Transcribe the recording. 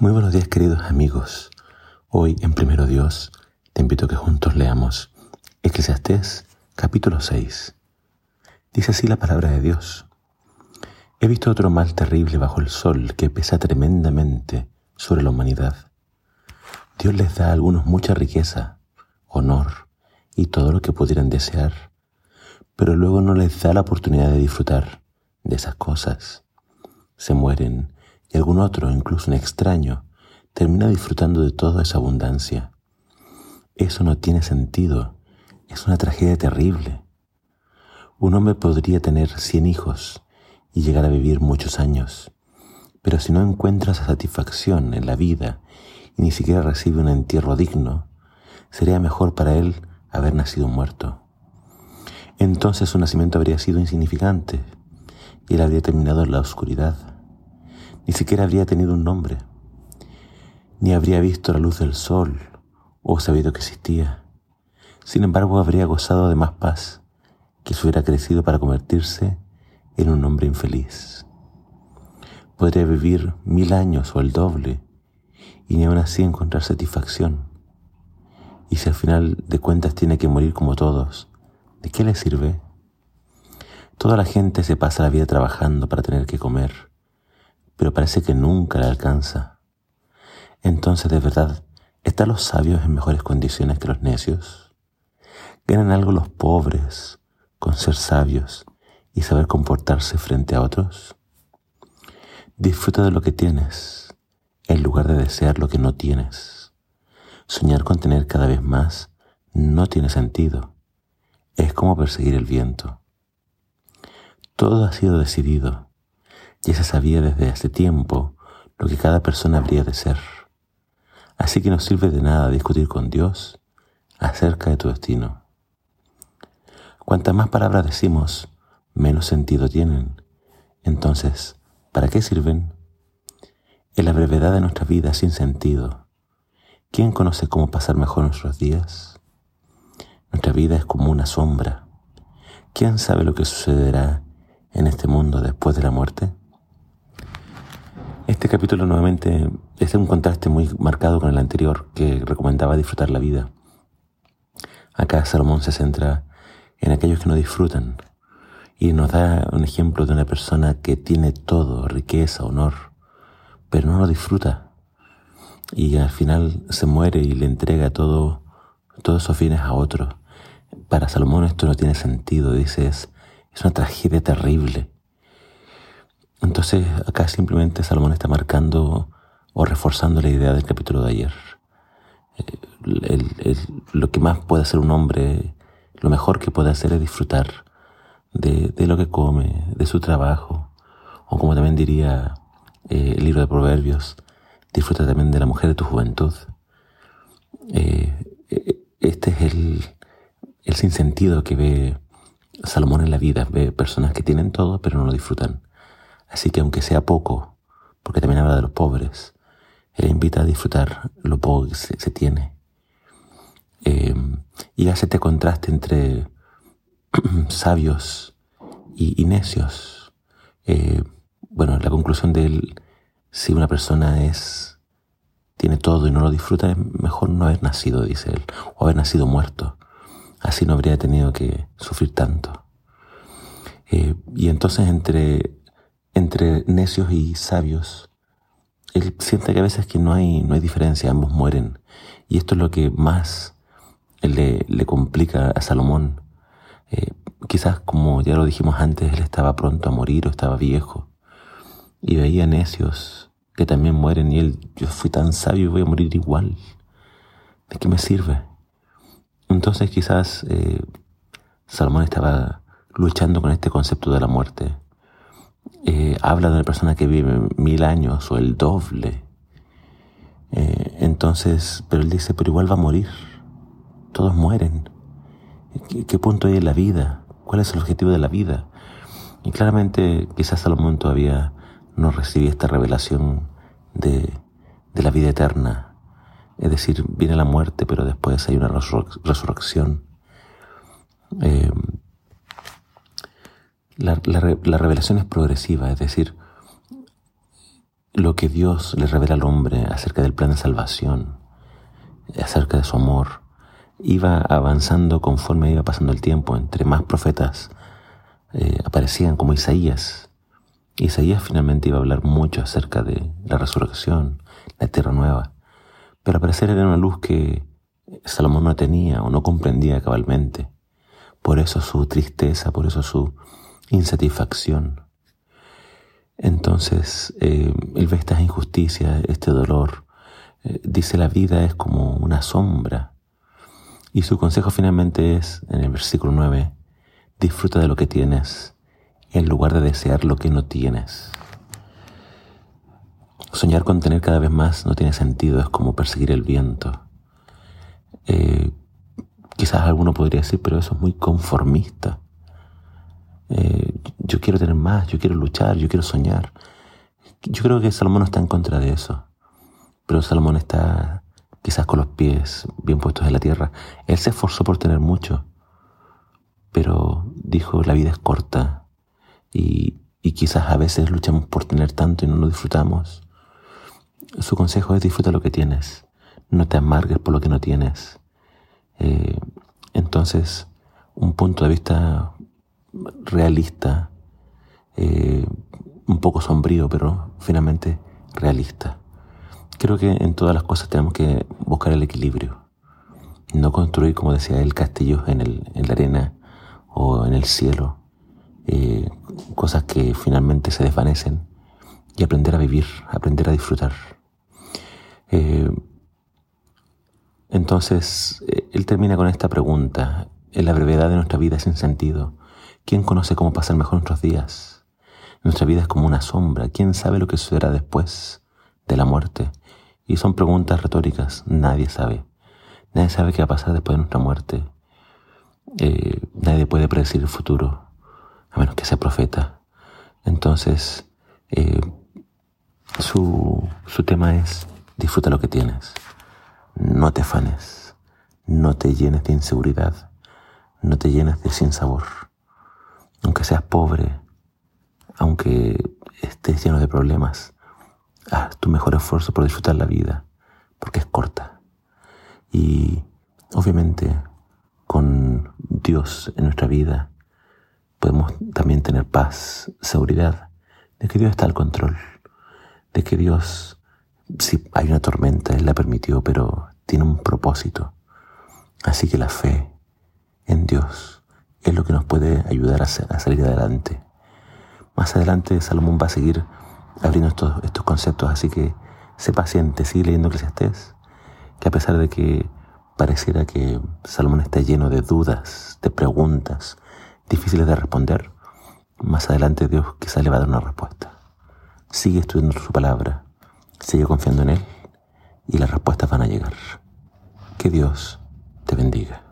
Muy buenos días queridos amigos. Hoy en Primero Dios te invito a que juntos leamos Eclesiastés capítulo 6. Dice así la palabra de Dios. He visto otro mal terrible bajo el sol que pesa tremendamente sobre la humanidad. Dios les da a algunos mucha riqueza, honor y todo lo que pudieran desear, pero luego no les da la oportunidad de disfrutar de esas cosas. Se mueren y algún otro, incluso un extraño, termina disfrutando de toda esa abundancia. Eso no tiene sentido, es una tragedia terrible. Un hombre podría tener cien hijos y llegar a vivir muchos años, pero si no encuentra satisfacción en la vida y ni siquiera recibe un entierro digno, sería mejor para él haber nacido muerto. Entonces su nacimiento habría sido insignificante y él habría terminado en la oscuridad ni siquiera habría tenido un nombre, ni habría visto la luz del sol o sabido que existía. Sin embargo, habría gozado de más paz que si hubiera crecido para convertirse en un hombre infeliz. Podría vivir mil años o el doble y ni aún así encontrar satisfacción. Y si al final de cuentas tiene que morir como todos, ¿de qué le sirve? Toda la gente se pasa la vida trabajando para tener que comer pero parece que nunca le alcanza. Entonces, de verdad, ¿están los sabios en mejores condiciones que los necios? ¿Ganan algo los pobres con ser sabios y saber comportarse frente a otros? Disfruta de lo que tienes en lugar de desear lo que no tienes. Soñar con tener cada vez más no tiene sentido. Es como perseguir el viento. Todo ha sido decidido ya se sabía desde hace tiempo lo que cada persona habría de ser. Así que no sirve de nada discutir con Dios acerca de tu destino. Cuantas más palabras decimos, menos sentido tienen. Entonces, ¿para qué sirven? En la brevedad de nuestra vida sin sentido, ¿quién conoce cómo pasar mejor nuestros días? Nuestra vida es como una sombra. ¿Quién sabe lo que sucederá en este mundo después de la muerte? Este capítulo nuevamente es un contraste muy marcado con el anterior que recomendaba disfrutar la vida. Acá Salomón se centra en aquellos que no disfrutan y nos da un ejemplo de una persona que tiene todo, riqueza, honor, pero no lo disfruta y al final se muere y le entrega todo, todos esos bienes a otro. Para Salomón esto no tiene sentido, dice, es, es una tragedia terrible. Entonces acá simplemente Salomón está marcando o reforzando la idea del capítulo de ayer. Eh, lo que más puede hacer un hombre, lo mejor que puede hacer es disfrutar de, lo que come, de su trabajo, o como también diría eh, el libro de Proverbios, disfruta también de la mujer de tu juventud. Eh, este es el, el sinsentido que ve Salomón en la vida, ve personas que tienen todo pero no lo disfrutan. Así que aunque sea poco, porque también habla de los pobres, Él invita a disfrutar lo poco que se, tiene. Eh, y hace este contraste entre sabios y, necios. Eh, bueno, la conclusión de él, si una persona es tiene todo y no lo disfruta, es mejor no haber nacido, dice él, o haber nacido muerto. Así no habría tenido que sufrir tanto. Eh, y entonces entre entre necios y sabios. Él siente que a veces que no hay, no hay diferencia, ambos mueren. Y esto es lo que más le, le complica a Salomón. Eh, quizás, como ya lo dijimos antes, él estaba pronto a morir o estaba viejo. Y veía necios que también mueren y él, yo fui tan sabio y voy a morir igual. ¿De qué me sirve? Entonces quizás eh, Salomón estaba luchando con este concepto de la muerte eh, habla de una persona que vive mil años o el doble. Eh, entonces, pero él dice, pero igual va a morir. Todos mueren. ¿Qué, punto hay en la vida? ¿Cuál es el objetivo de la vida? Y claramente quizás Salomón todavía no recibe esta revelación de, de la vida eterna. Es decir, viene la muerte, pero después hay una resurrección. Eh, la, revelación es progresiva, es decir, lo que Dios le revela al hombre acerca del plan de salvación, acerca de su amor, iba avanzando conforme iba pasando el tiempo, entre más profetas eh, aparecían como Isaías. Isaías finalmente iba a hablar mucho acerca de la resurrección, la tierra nueva, pero aparecer era una luz que Salomón no tenía o no comprendía cabalmente. Por eso su tristeza, por eso su insatisfacción. Entonces, eh, él ve estas injusticias, este dolor. Eh, dice la vida es como una sombra. Y su consejo finalmente es, en el versículo 9, disfruta de lo que tienes en lugar de desear lo que no tienes. Soñar con tener cada vez más no tiene sentido, es como perseguir el viento. Eh, quizás alguno podría decir, pero eso es muy conformista. Eh, yo quiero tener más, yo quiero luchar, yo quiero soñar. Yo creo que Salomón no está en contra de eso, pero Salomón está quizás con los pies bien puestos en la tierra. Él se esforzó por tener mucho, pero dijo, la vida es corta y, y quizás a veces luchamos por tener tanto y no lo disfrutamos. Su consejo es disfruta lo que tienes, no te amargues por lo que no tienes. Eh, entonces, un punto de vista realista, eh, un poco sombrío, pero finalmente realista. Creo que en todas las cosas tenemos que buscar el equilibrio. No construir, como decía él, castillos en, el, en la arena o en el cielo. Eh, cosas que finalmente se desvanecen. Y aprender a vivir, aprender a disfrutar. Eh, entonces, él termina con esta pregunta. En la brevedad de nuestra vida sin sentido, ¿Quién conoce cómo pasar mejor nuestros días? Nuestra vida es como una sombra. ¿Quién sabe lo que sucederá después de la muerte? Y son preguntas retóricas. Nadie sabe. Nadie sabe qué va a pasar después de nuestra muerte. Eh, nadie puede predecir el futuro, a menos que sea profeta. Entonces, eh, su, su tema es disfruta lo que tienes. No te afanes. No te llenes de inseguridad. No te llenes de sinsabor aunque seas pobre, aunque estés lleno de problemas, haz tu mejor esfuerzo por disfrutar la vida, porque es corta. Y obviamente con Dios en nuestra vida podemos también tener paz, seguridad de que Dios está al control, de que Dios, si hay una tormenta, Él la permitió, pero tiene un propósito. Así que la fe en Dios es lo que nos puede ayudar a, salir adelante. Más adelante Salomón va a seguir abriendo estos, estos conceptos, así que sé paciente, sigue leyendo Eclesiastés, que a pesar de que pareciera que Salomón está lleno de dudas, de preguntas difíciles de responder, más adelante Dios quizá le va a dar una respuesta. Sigue estudiando su palabra, sigue confiando en Él y las respuestas van a llegar. Que Dios te bendiga.